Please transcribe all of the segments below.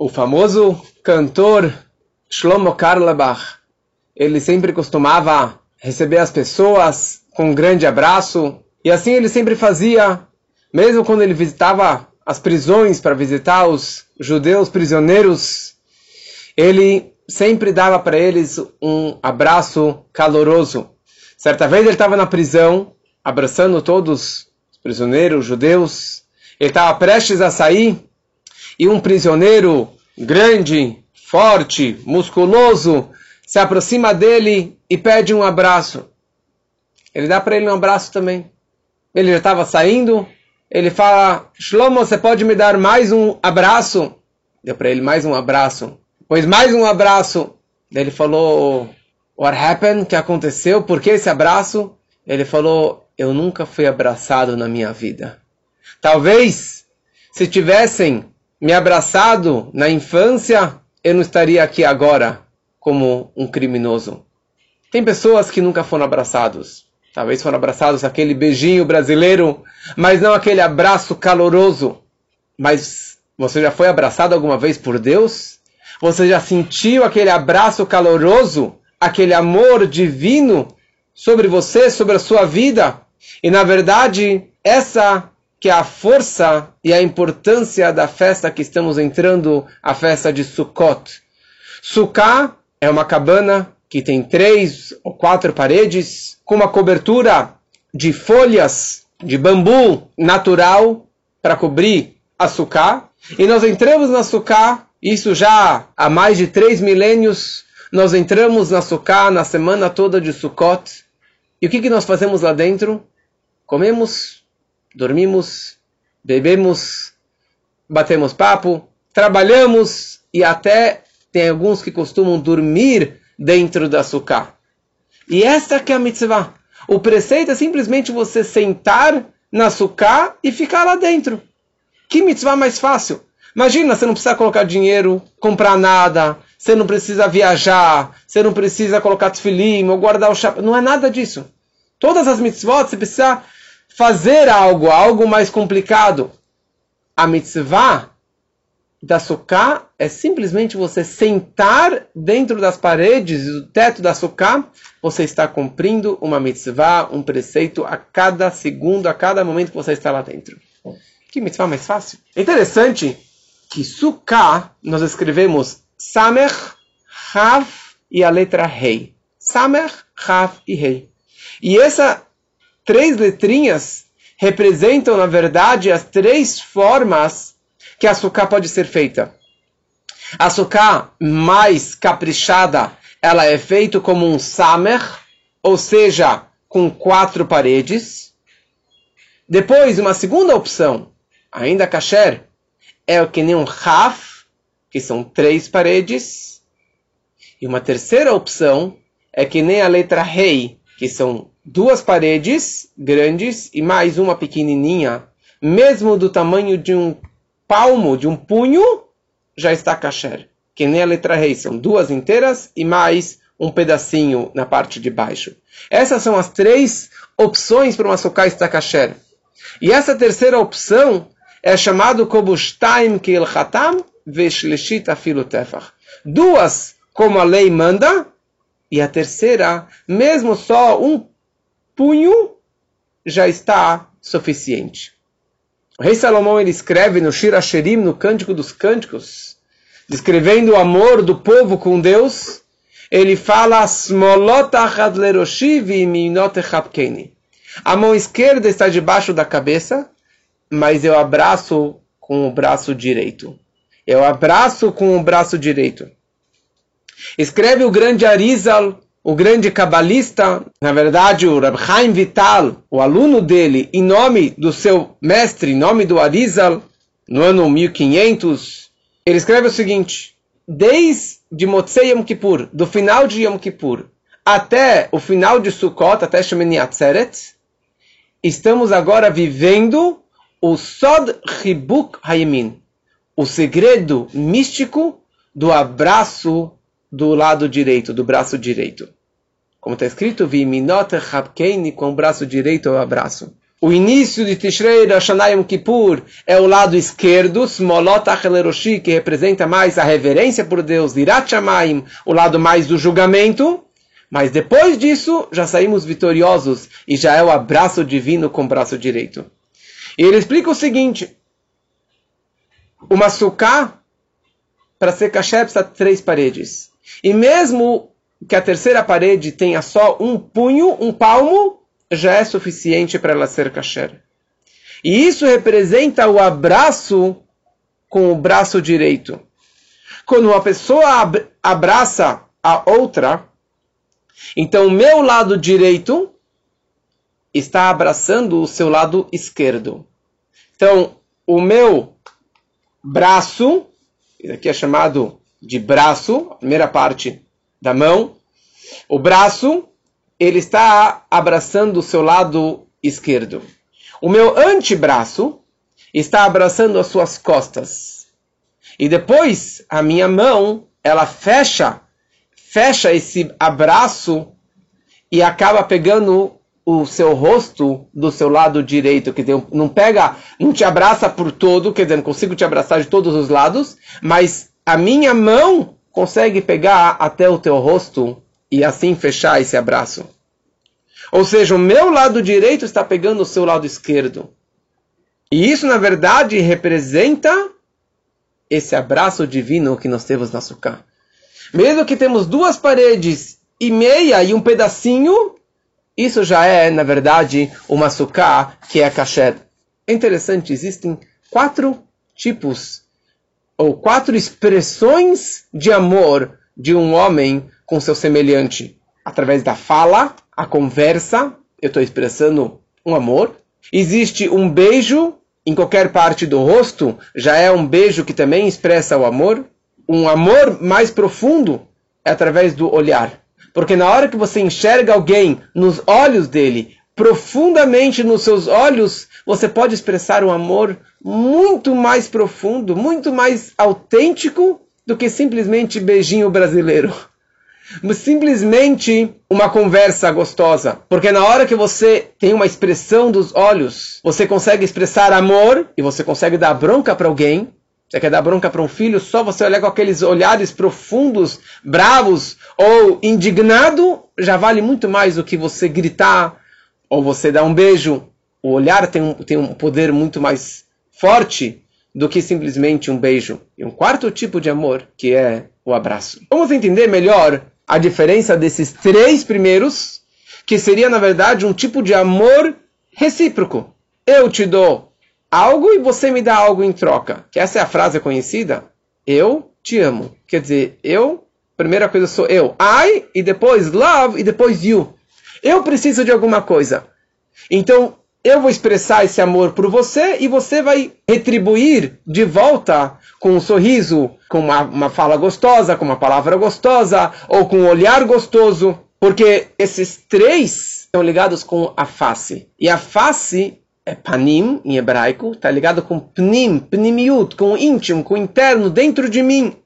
O famoso cantor Shlomo Karlebach, ele sempre costumava receber as pessoas com um grande abraço, e assim ele sempre fazia, mesmo quando ele visitava as prisões para visitar os judeus prisioneiros, ele sempre dava para eles um abraço caloroso. Certa vez ele estava na prisão, abraçando todos os prisioneiros judeus, ele estava prestes a sair, e um prisioneiro grande, forte, musculoso, se aproxima dele e pede um abraço. Ele dá para ele um abraço também. Ele já estava saindo, ele fala: Shlomo, você pode me dar mais um abraço? Deu para ele mais um abraço. Pois mais um abraço. Ele falou: What happened? O que aconteceu? Por que esse abraço? Ele falou: Eu nunca fui abraçado na minha vida. Talvez, se tivessem me abraçado na infância, eu não estaria aqui agora como um criminoso. Tem pessoas que nunca foram abraçados. Talvez foram abraçados aquele beijinho brasileiro, mas não aquele abraço caloroso. Mas você já foi abraçado alguma vez por Deus? Você já sentiu aquele abraço caloroso, aquele amor divino sobre você, sobre a sua vida? E na verdade, essa que a força e a importância da festa que estamos entrando, a festa de Sukkot. Sukkah é uma cabana que tem três ou quatro paredes, com uma cobertura de folhas de bambu natural para cobrir a Sukkah. E nós entramos na Sukkah, isso já há mais de três milênios, nós entramos na Sukkah na semana toda de Sukkot. E o que, que nós fazemos lá dentro? Comemos dormimos, bebemos, batemos papo, trabalhamos e até tem alguns que costumam dormir dentro da sukkah. E esta que é a mitzvah. O preceito é simplesmente você sentar na sukkah e ficar lá dentro. Que mitzvah mais fácil? Imagina, você não precisa colocar dinheiro, comprar nada, você não precisa viajar, você não precisa colocar tefilim ou guardar o chapéu. Não é nada disso. Todas as mitzvot você precisa fazer algo, algo mais complicado. A mitzvah da sukkah é simplesmente você sentar dentro das paredes do teto da sukkah, você está cumprindo uma mitzvah, um preceito a cada segundo, a cada momento que você está lá dentro. Que mitzvah mais fácil. É interessante que sukkah nós escrevemos samer, hav e a letra rei. Samer, hav e rei. E essa três letrinhas representam, na verdade, as três formas que a sucá pode ser feita. A sucá mais caprichada, ela é feita como um samer, ou seja, com quatro paredes. Depois, uma segunda opção, ainda kasher, é o que nem um raf, que são três paredes. E uma terceira opção é que nem a letra rei, que são duas paredes grandes e mais uma pequenininha, mesmo do tamanho de um palmo, de um punho, já está kasher. Que nem a letra rei, são duas inteiras e mais um pedacinho na parte de baixo. Essas são as três opções para uma sukkah estar kasher. E essa terceira opção é chamado Kobushtaim Kil Khatam Veshleshit Afilu Tefach. Duas, como a lei manda, e a terceira, mesmo só um punho já está suficiente. O rei Salomão ele escreve no Shir Hashirim, no Cântico dos Cânticos, descrevendo o amor do povo com Deus, ele fala A mão esquerda está debaixo da cabeça, mas eu abraço com o braço direito. Eu abraço com o braço direito. Escreve o grande Arizal o grande cabalista, na verdade o Rab Chaim Vital, o aluno dele, em nome do seu mestre, em nome do Arizal, no ano 1500, ele escreve o seguinte: desde Motzei Yom Kippur, do final de Yom Kippur, até o final de Sukkot, até Shemini Atzeret, estamos agora vivendo o Sod Chibuk Hayemin, o segredo místico do abraço do lado direito, do braço direito. Como está escrito, Viminot Habkeini, com o braço direito eu abraço. o início de Tishrei Rashanai Yom Kippur é o lado esquerdo, Smolot Acheleroshi, que representa mais a reverência por Deus, Irat Shamayim, o lado mais do julgamento. Mas depois disso, já saímos vitoriosos e já é o abraço divino com o braço direito. E ele explica o seguinte: uma suká, para ser kasher, precisa de três paredes. E mesmo que a terceira parede tenha só um punho, um palmo, já é suficiente para ela ser kasher. E isso representa o abraço com o braço direito. Quando uma pessoa abraça a outra, então o meu lado direito está abraçando o seu lado esquerdo. Então, o meu braço, isso aqui é chamado de braço, primeira parte da mão, o braço, ele está abraçando o seu lado esquerdo. O meu antebraço está abraçando as suas costas. E depois, a minha mão, ela fecha, fecha esse abraço e acaba pegando o seu rosto do seu lado direito, que não pega, não te abraça por todo, quer dizer, não consigo te abraçar de todos os lados, mas a minha mão consegue pegar até o teu rosto e assim fechar esse abraço. Ou seja, o meu lado direito está pegando o seu lado esquerdo. E isso, na verdade, representa esse abraço divino que nós temos na Sukkah. Mesmo que temos duas paredes e meia e um pedacinho, isso já é, na verdade, uma sukkah que é kasher. É interessante, existem quatro tipos ou quatro expressões de amor de um homem com seu semelhante. Através da fala, a conversa, eu estou expressando um amor. Existe um beijo em qualquer parte do rosto, já é um beijo que também expressa o amor. Um amor mais profundo é através do olhar. Porque na hora que você enxerga alguém nos olhos dele, profundamente nos seus olhos, você pode expressar um amor muito mais profundo, muito mais autêntico do que simplesmente beijinho brasileiro. Simplesmente uma conversa gostosa. Porque na hora que você tem uma expressão dos olhos, você consegue expressar amor e você consegue dar bronca para alguém, você quer dar bronca para um filho, só você olhar com aqueles olhares profundos, bravos ou indignado, já vale muito mais do que você gritar ou você dar um beijo. O olhar tem um, tem um poder muito mais forte do que simplesmente um beijo. E um quarto tipo de amor, que é o abraço. Vamos entender melhor a diferença desses três primeiros, que seria, na verdade, um tipo de amor recíproco. Eu te dou algo e você me dá algo em troca. Que essa é a frase conhecida. Eu te amo. Quer dizer, eu, primeira coisa sou eu. I, e depois love, e depois you. Eu preciso de alguma coisa. Então, eu vou expressar esse amor por você e você vai retribuir de volta com um sorriso, com uma, uma fala gostosa, com uma palavra gostosa, ou com um olhar gostoso. Porque esses três estão ligados com a face. E a face é panim, em hebraico, está ligado com pnim, pnimiut, com o íntimo, com o interno, dentro de mim.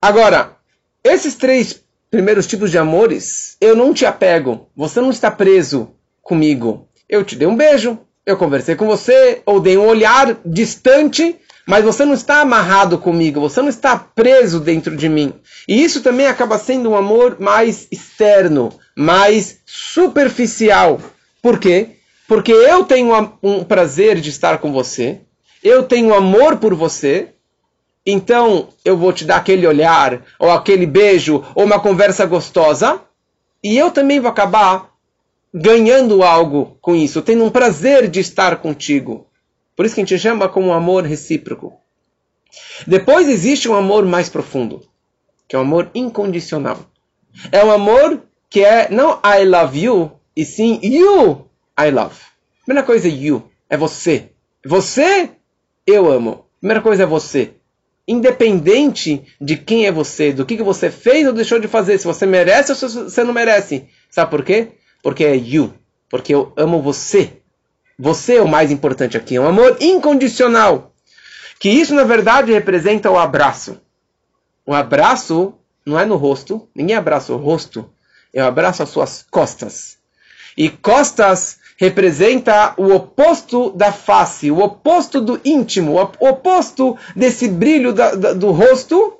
Agora, esses três primeiros tipos de amores, eu não te apego, você não está preso comigo. Eu te dei um beijo, eu conversei com você, ou dei um olhar distante, mas você não está amarrado comigo, você não está preso dentro de mim. E isso também acaba sendo um amor mais externo, mais superficial. Por quê? porque eu tenho um prazer de estar com você, eu tenho amor por você, então eu vou te dar aquele olhar, ou aquele beijo, ou uma conversa gostosa, e eu também vou acabar ganhando algo com isso, tendo um prazer de estar contigo. Por isso que a gente chama como amor recíproco. Depois existe um amor mais profundo, que é um amor incondicional. É um amor que é não I love you, e sim you I love. Primeira coisa é you, é você. Você, eu amo. Primeira coisa é você. Independente de quem é você, do que, que você fez ou deixou de fazer, se você merece ou se você não merece. Sabe por quê? Porque é you. Porque eu amo você. Você é o mais importante aqui. É um amor incondicional. Que isso, na verdade, representa o abraço. O abraço não é no rosto. Ninguém abraça o rosto. Eu abraço as suas costas. E costas representa o oposto da face, o oposto do íntimo, o oposto desse brilho da, da, do rosto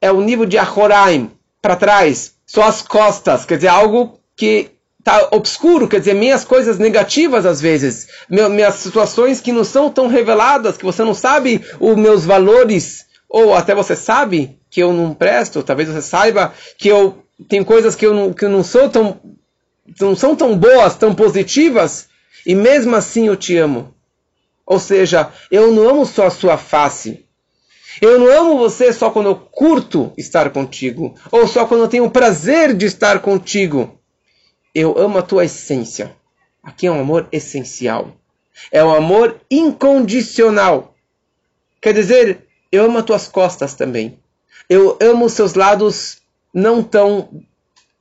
é o nível de Ahoraim, para trás, só as costas, quer dizer, algo que está obscuro, quer dizer, minhas coisas negativas às vezes, minhas situações que não são tão reveladas, que você não sabe os meus valores, ou até você sabe que eu não presto, talvez você saiba que eu tenho coisas que eu não, que eu não sou tão não são tão boas, tão positivas, e mesmo assim eu te amo. Ou seja, eu não amo só a sua face. Eu não amo você só quando eu curto estar contigo, ou só quando eu tenho o prazer de estar contigo. Eu amo a tua essência. Aqui é um amor essencial. É um amor incondicional. Quer dizer, eu amo as tuas costas também. Eu amo os seus lados não tão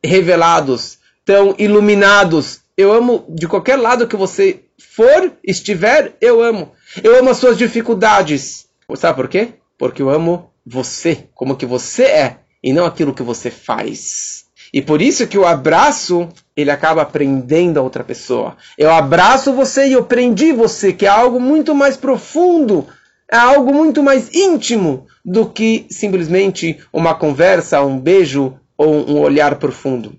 revelados, tão iluminados. Eu amo de qualquer lado que você for, estiver, eu amo. Eu amo as suas dificuldades. Sabe por quê? Porque eu amo você, como que você é, e não aquilo que você faz. E por isso que o abraço, ele acaba prendendo a outra pessoa. Eu abraço você e eu prendi você, que é algo muito mais profundo, é algo muito mais íntimo do que simplesmente uma conversa, um beijo ou um olhar profundo.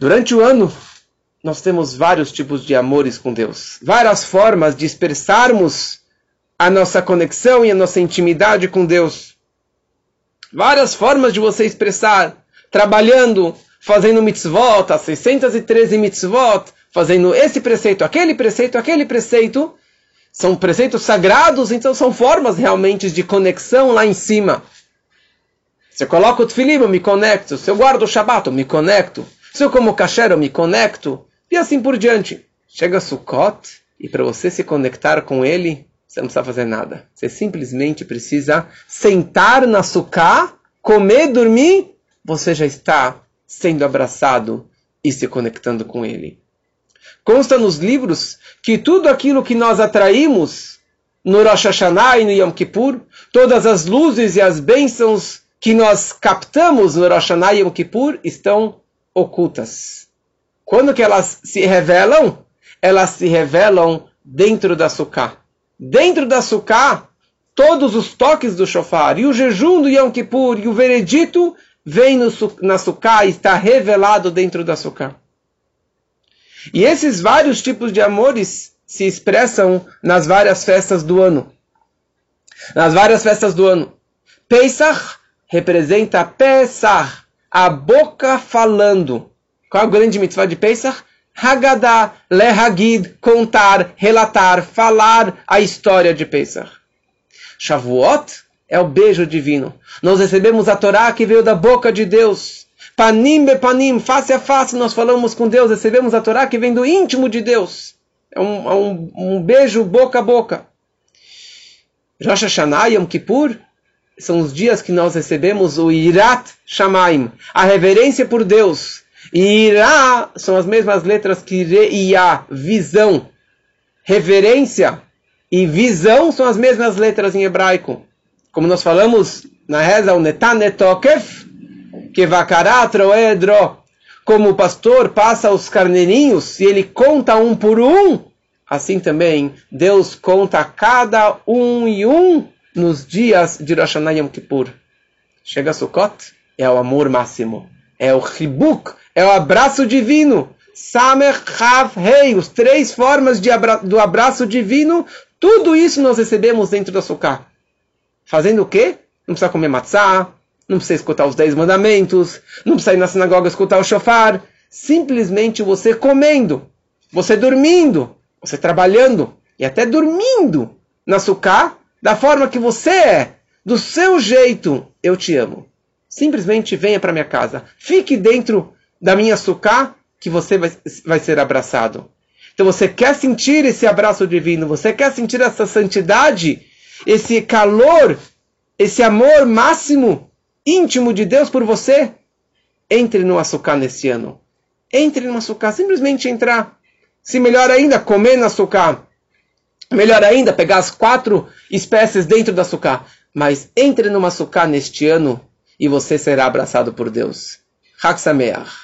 Durante o ano, nós temos vários tipos de amores com Deus, várias formas de expressarmos a nossa conexão e a nossa intimidade com Deus. Várias formas de você expressar, trabalhando, fazendo mitzvot, as 613 mitzvot, fazendo esse preceito, aquele preceito, aquele preceito. São preceitos sagrados, então são formas realmente de conexão lá em cima. Se eu coloco o tefilim, eu me conecto. Se eu guardo o Shabbat, eu me conecto. Se eu como kasher, eu me conecto. E assim por diante. Chega Sukkot, e para você se conectar com ele, você não precisa fazer nada. Você simplesmente precisa sentar na sukkah, comer, dormir, você já está sendo abraçado e se conectando com ele. Consta nos livros que tudo aquilo que nós atraímos no Rosh Hashanah e no Yom Kippur, todas as luzes e as bênçãos que nós captamos no Rosh Hashanah e Yom Kippur estão ocultas. Quando que elas se revelam? Elas se revelam dentro da sukkah. Dentro da sukkah, todos os toques do shofar, e o jejum do Yom Kippur, e o veredito, vem no, na sukkah e está revelado dentro da sukkah. E esses vários tipos de amores se expressam nas várias festas do ano. Nas várias festas do ano. Pesach representa Pesach, a boca falando. Qual é o grande mitzvah de Pesach? Haggadah, lehagid, contar, relatar, falar a história de Pesach. Shavuot é o beijo divino. Nós recebemos a Torá que veio da boca de Deus. Panim be panim, face a face, nós falamos com Deus, recebemos a Torá que vem do íntimo de Deus. É um, é um, um beijo boca a boca. Rosh Hashanah, Yom Kippur, são os dias que nós recebemos o Irat Shamaim, a reverência por Deus. E Irá são as mesmas letras que Reia, visão. Reverência e visão são as mesmas letras em hebraico. Como nós falamos na reza, o Netanetokef, que vakaratroedro. Como o pastor passa os carneirinhos e ele conta um por um, assim também Deus conta cada um e um nos dias de Rosh Hashanah Yom Kippur. Chega Sukkot, é o amor máximo, é o Hibuk, é o abraço divino. Samer, Chav, Rei, os três formas abra do abraço divino, tudo isso nós recebemos dentro da Sukkah. Fazendo o quê? Não precisa comer matzah, não precisa escutar os dez mandamentos, não precisa ir na sinagoga escutar o shofar. Simplesmente você comendo, você dormindo, você trabalhando e até dormindo na Sukkah, da forma que você é, do seu jeito, eu te amo. Simplesmente venha para minha casa. Fique dentro da minha sucá que você vai, vai ser abraçado. Então você quer sentir esse abraço divino, você quer sentir essa santidade, esse calor, esse amor máximo, íntimo de Deus por você? Entre no açúcar nesse ano. Entre no açúcar, simplesmente entrar. Se melhor ainda, comer no açúcar. Melhor ainda, pegar as quatro espécies dentro da sucá. Mas entre numa sucá neste ano e você será abraçado por Deus. Hak Sameach.